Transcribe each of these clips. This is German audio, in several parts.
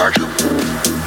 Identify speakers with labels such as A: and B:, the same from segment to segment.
A: inside you.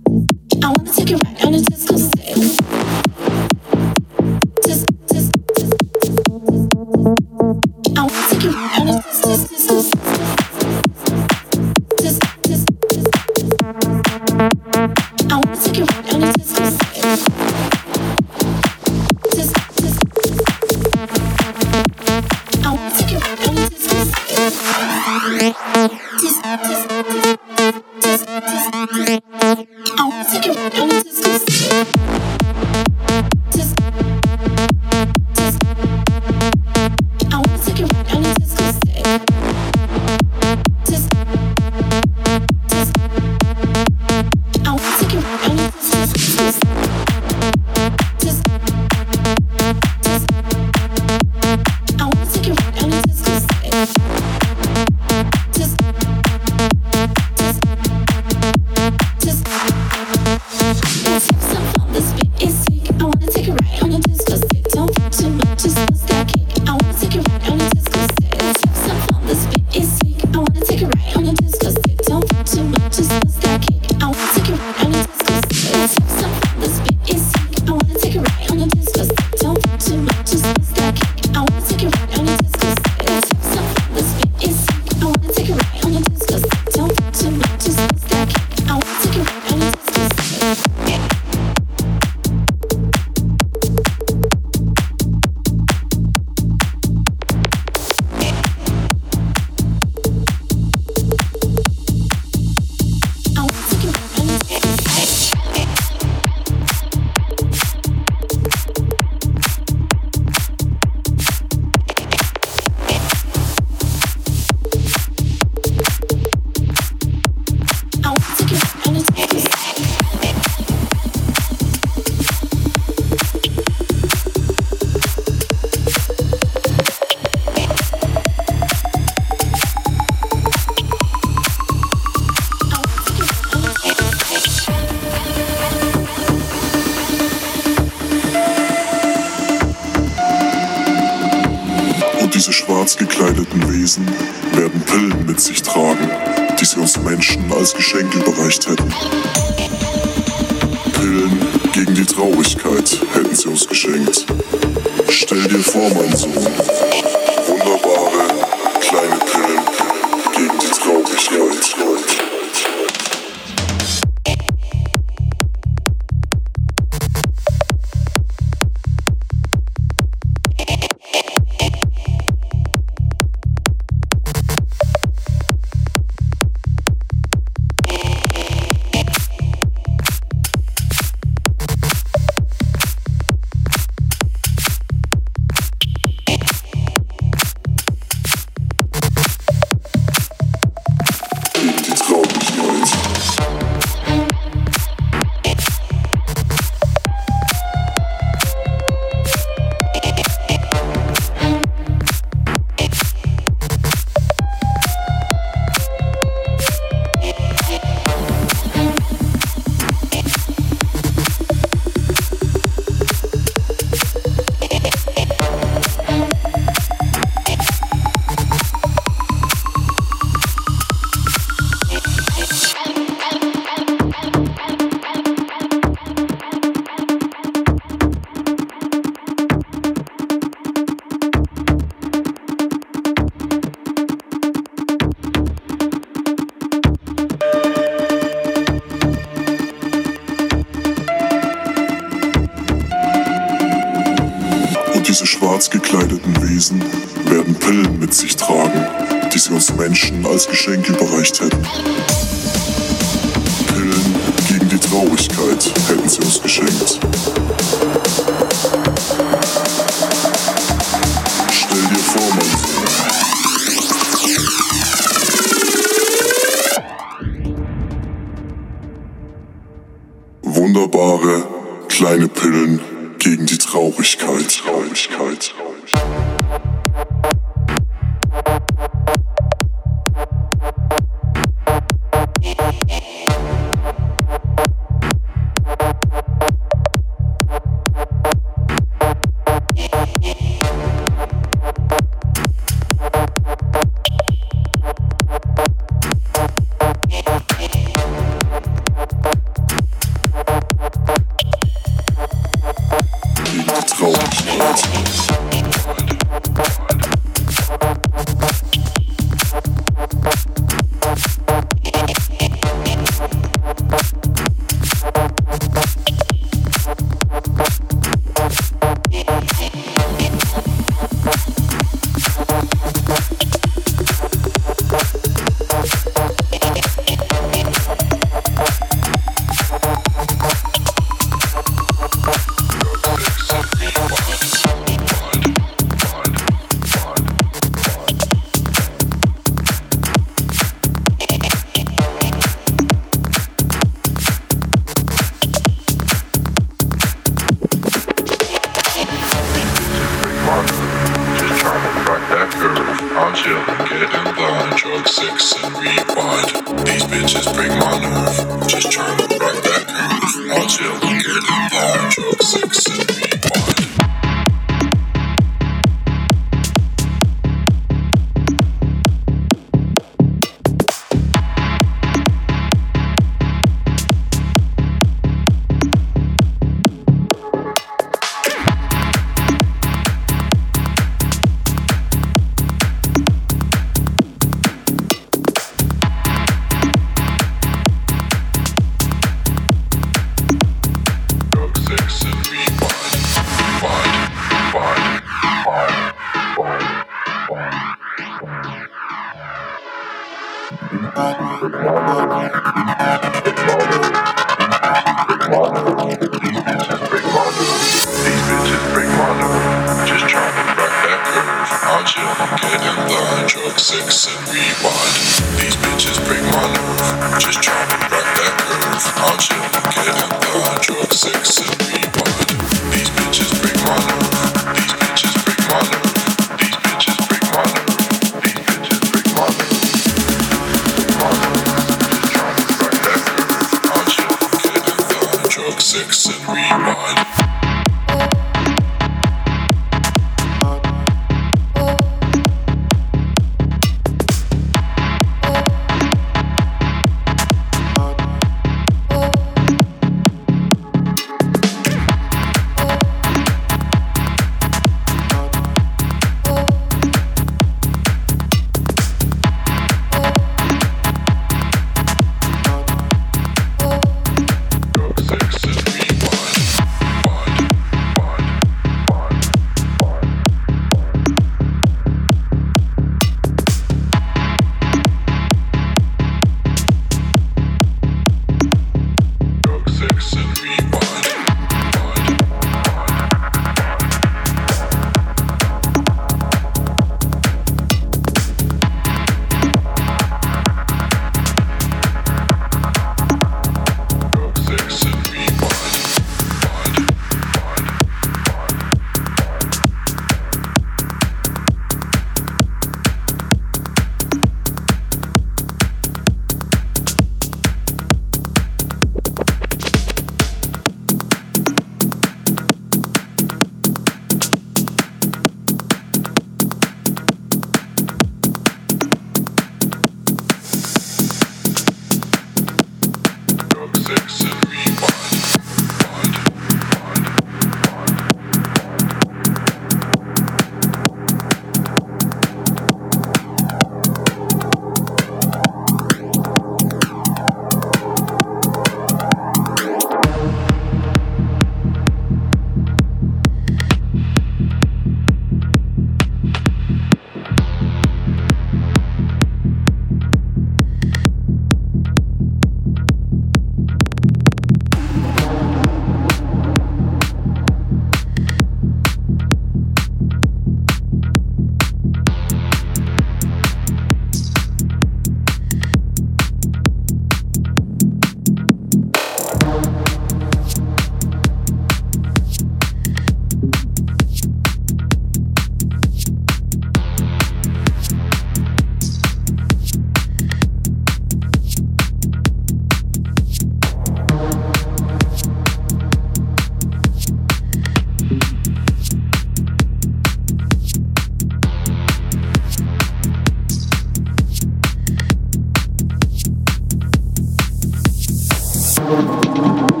B: あっ。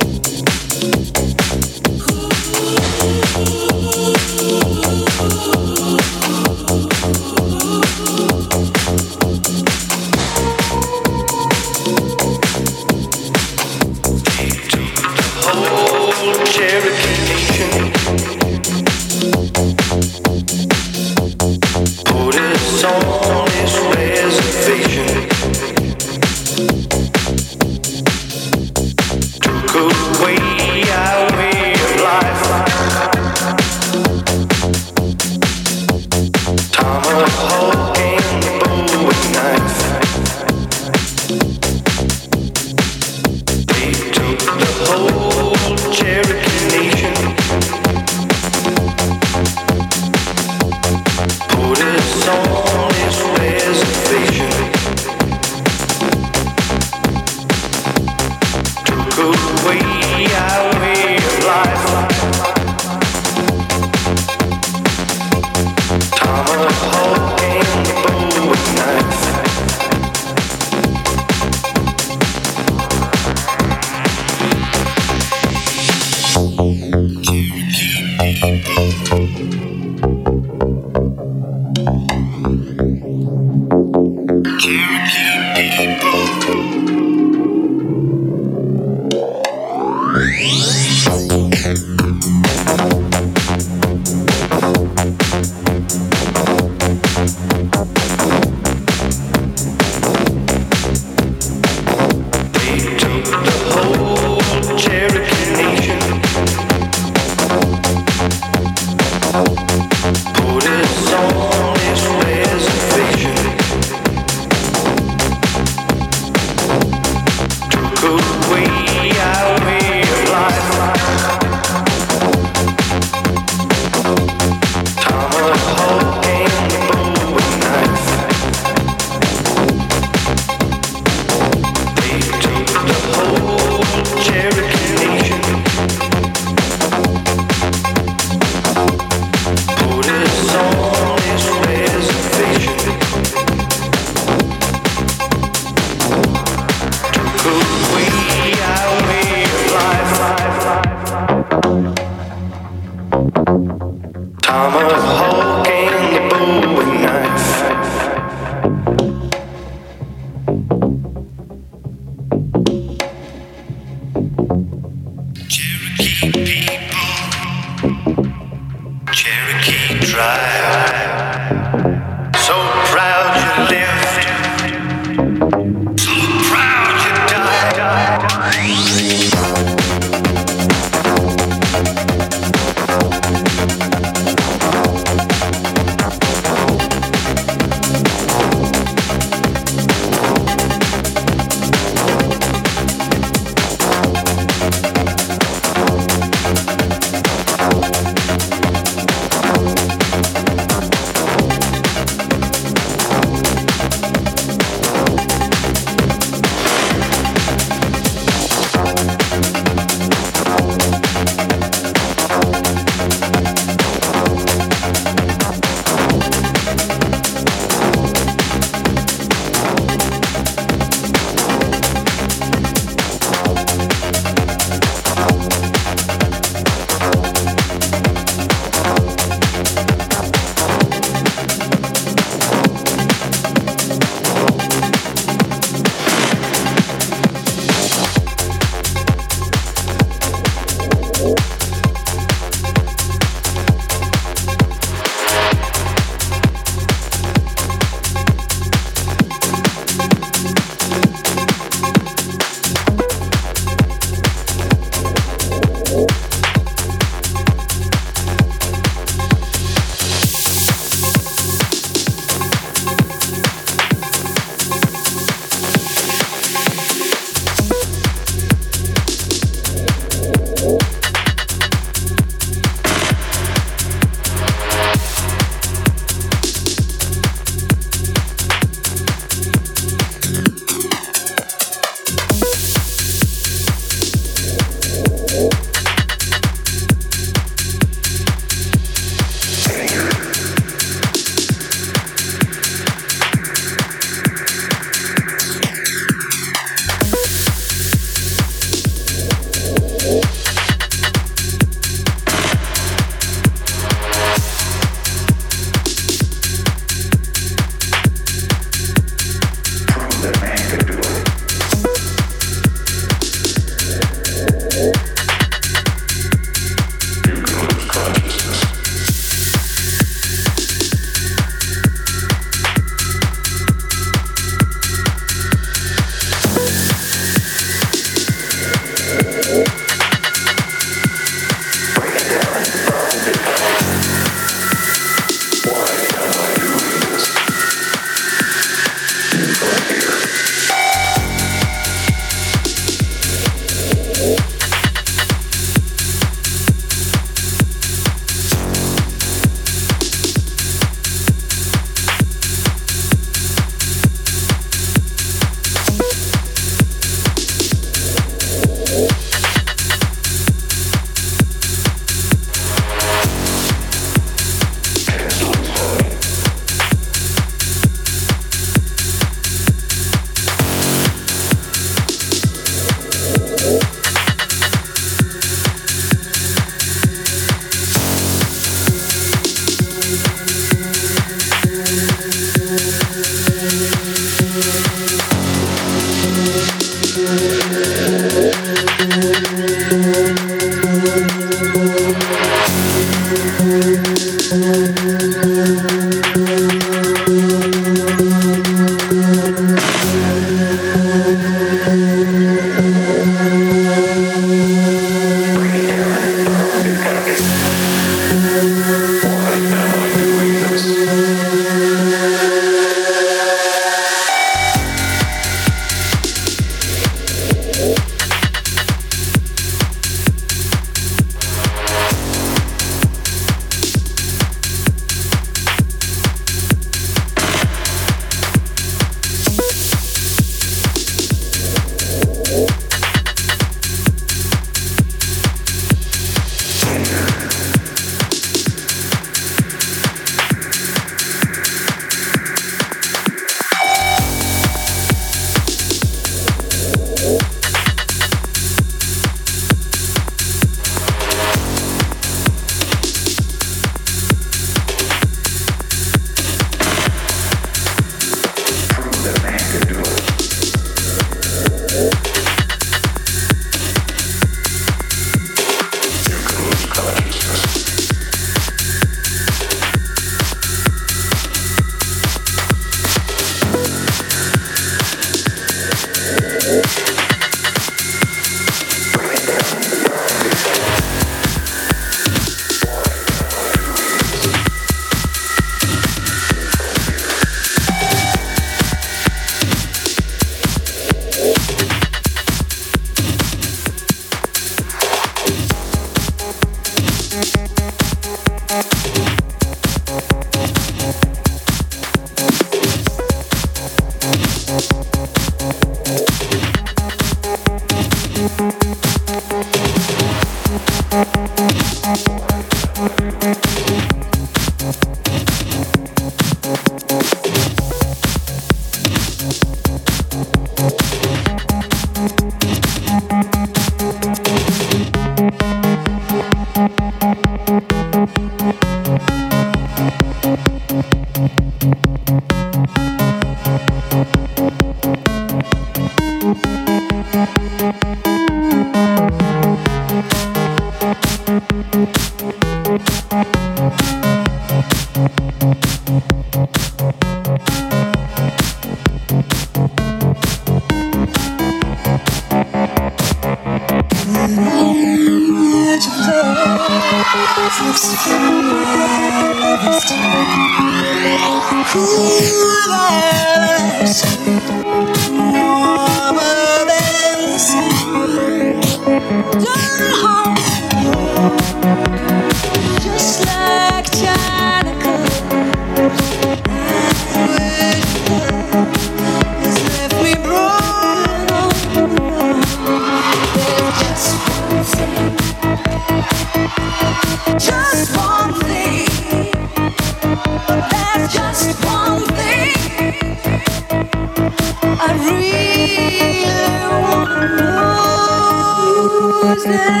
B: Who's that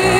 B: girl?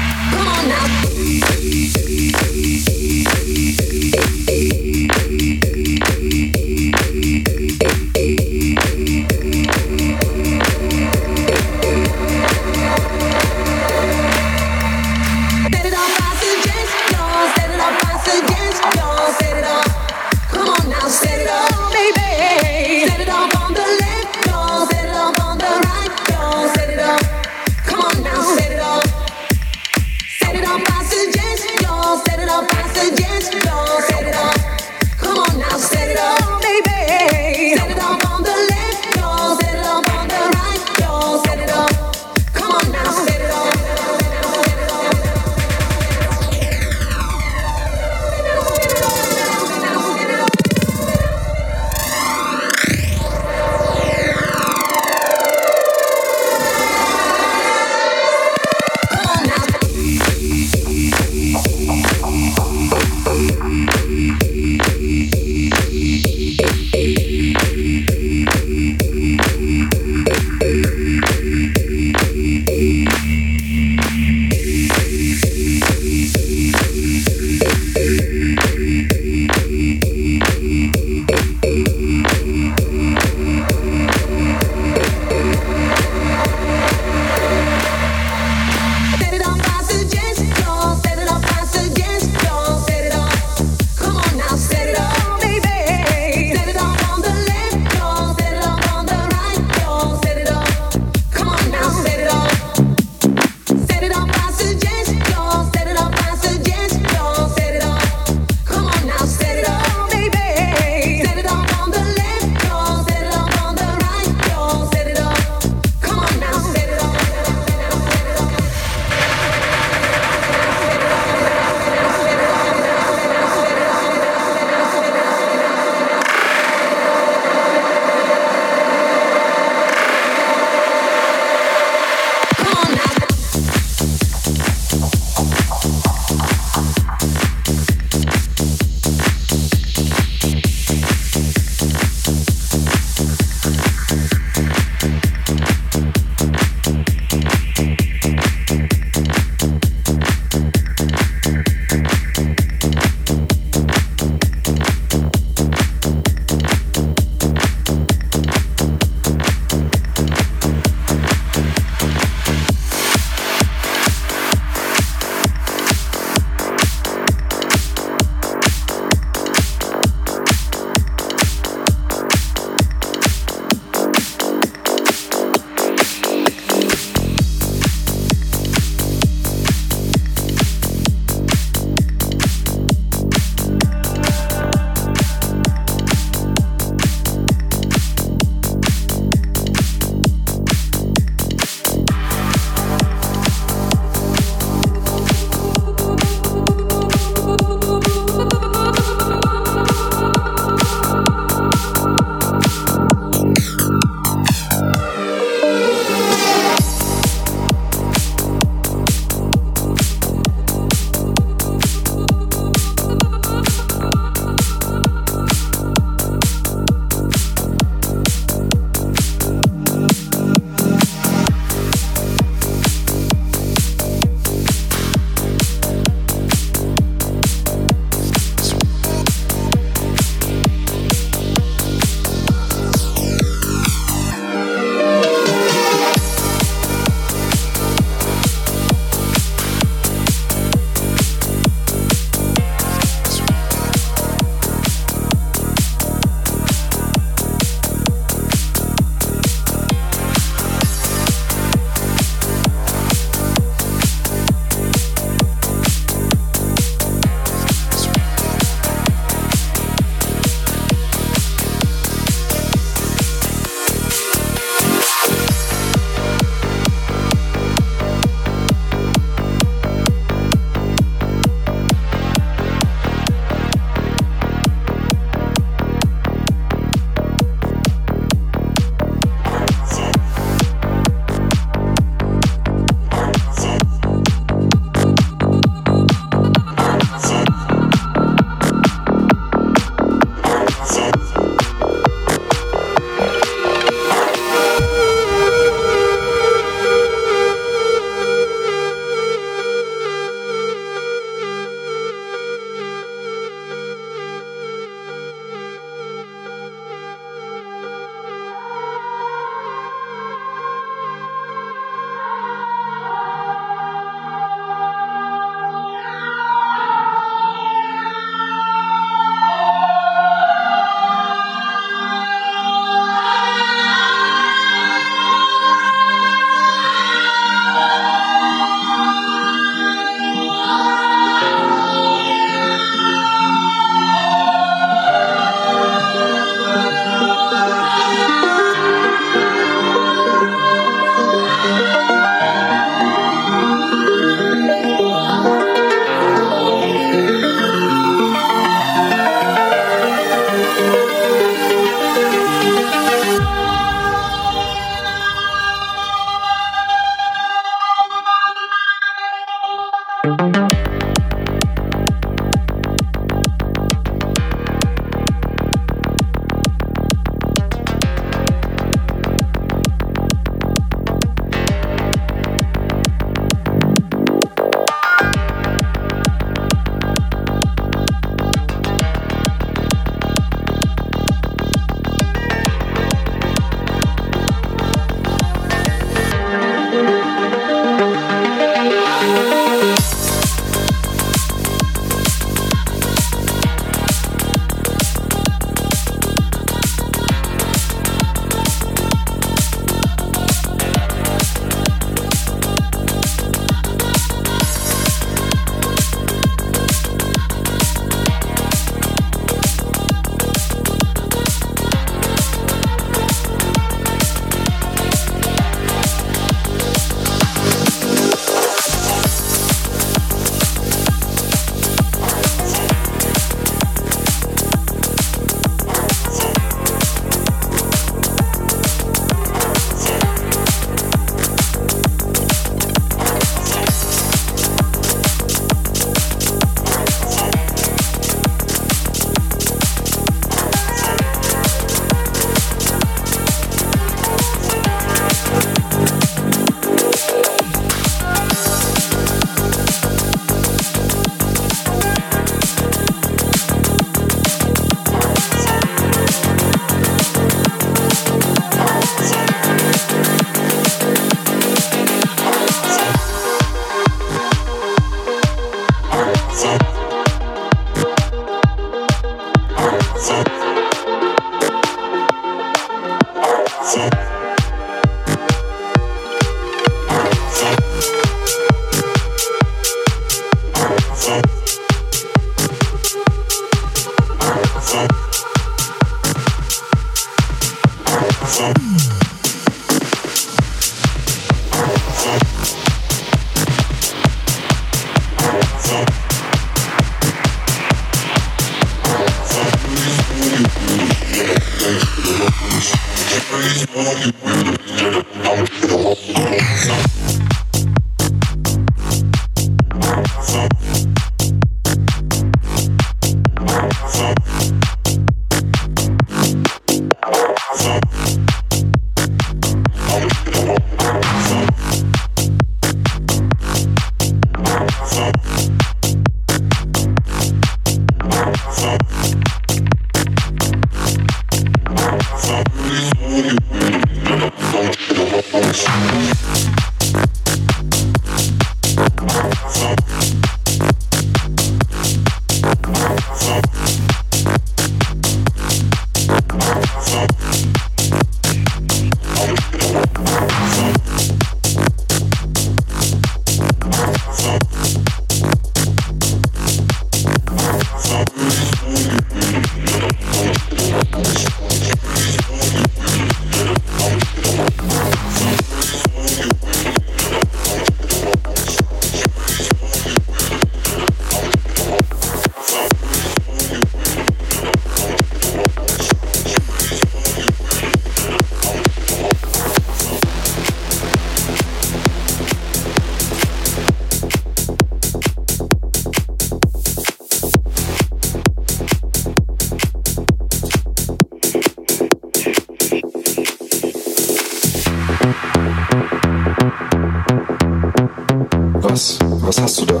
C: Was? Was hast du da?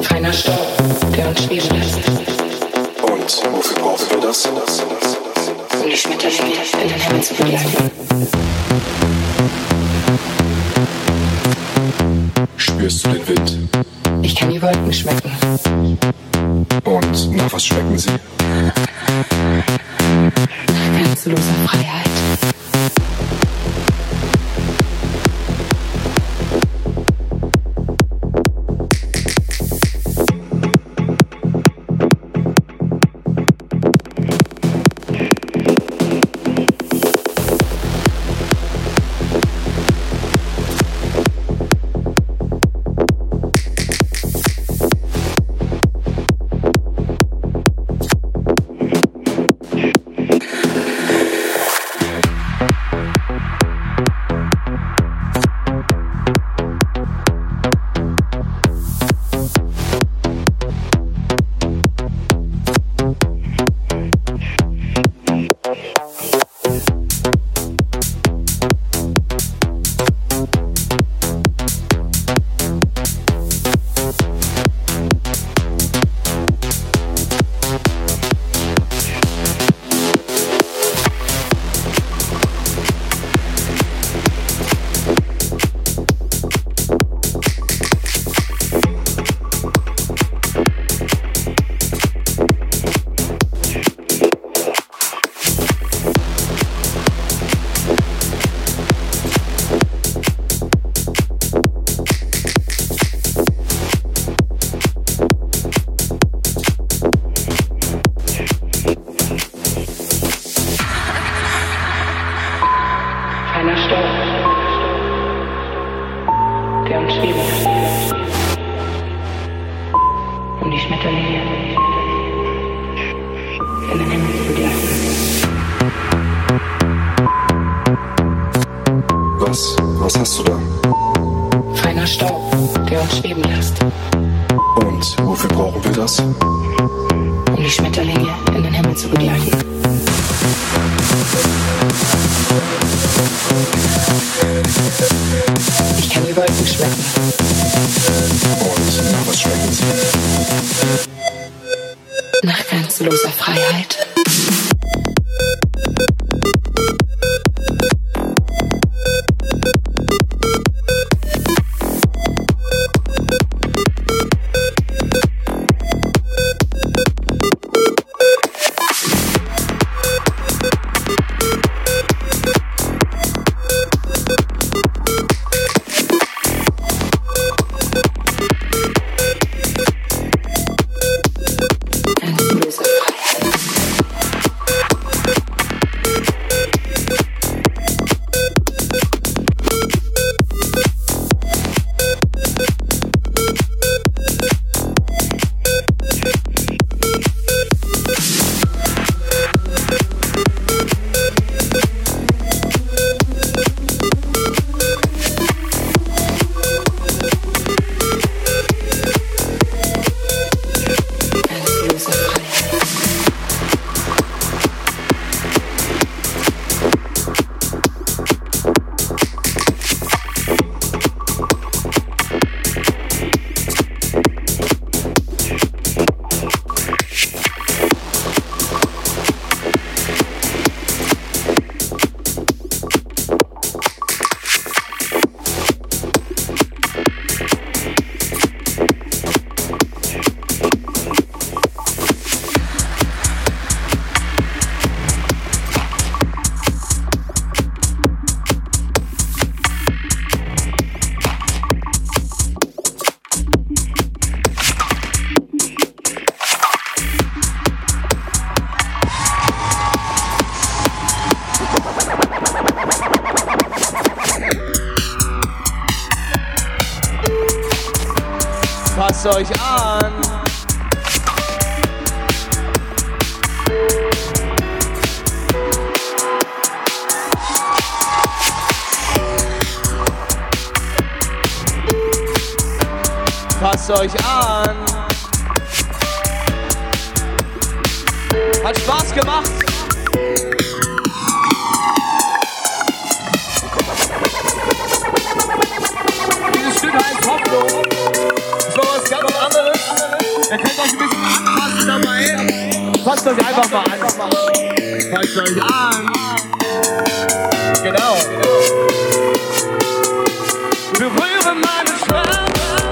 D: Feiner Staub, der uns schweben lässt.
C: Und wofür brauchen wir das?
D: Um die Schmetterlinge in den Himmel zu begleiten.
C: Spürst du den Wind?
D: Ich kann die Wolken schmecken.
C: Und nach was schmecken sie?
D: Grenzenloser Freiheit.
E: Hat Spaß gemacht. Dieses Stück heißt Hoffnung. Das war was ganz anderes. Ihr könnt euch ein bisschen anpassen dabei. Passt euch einfach mal an. Passt euch an. Genau. Berühre meine
A: Schwester.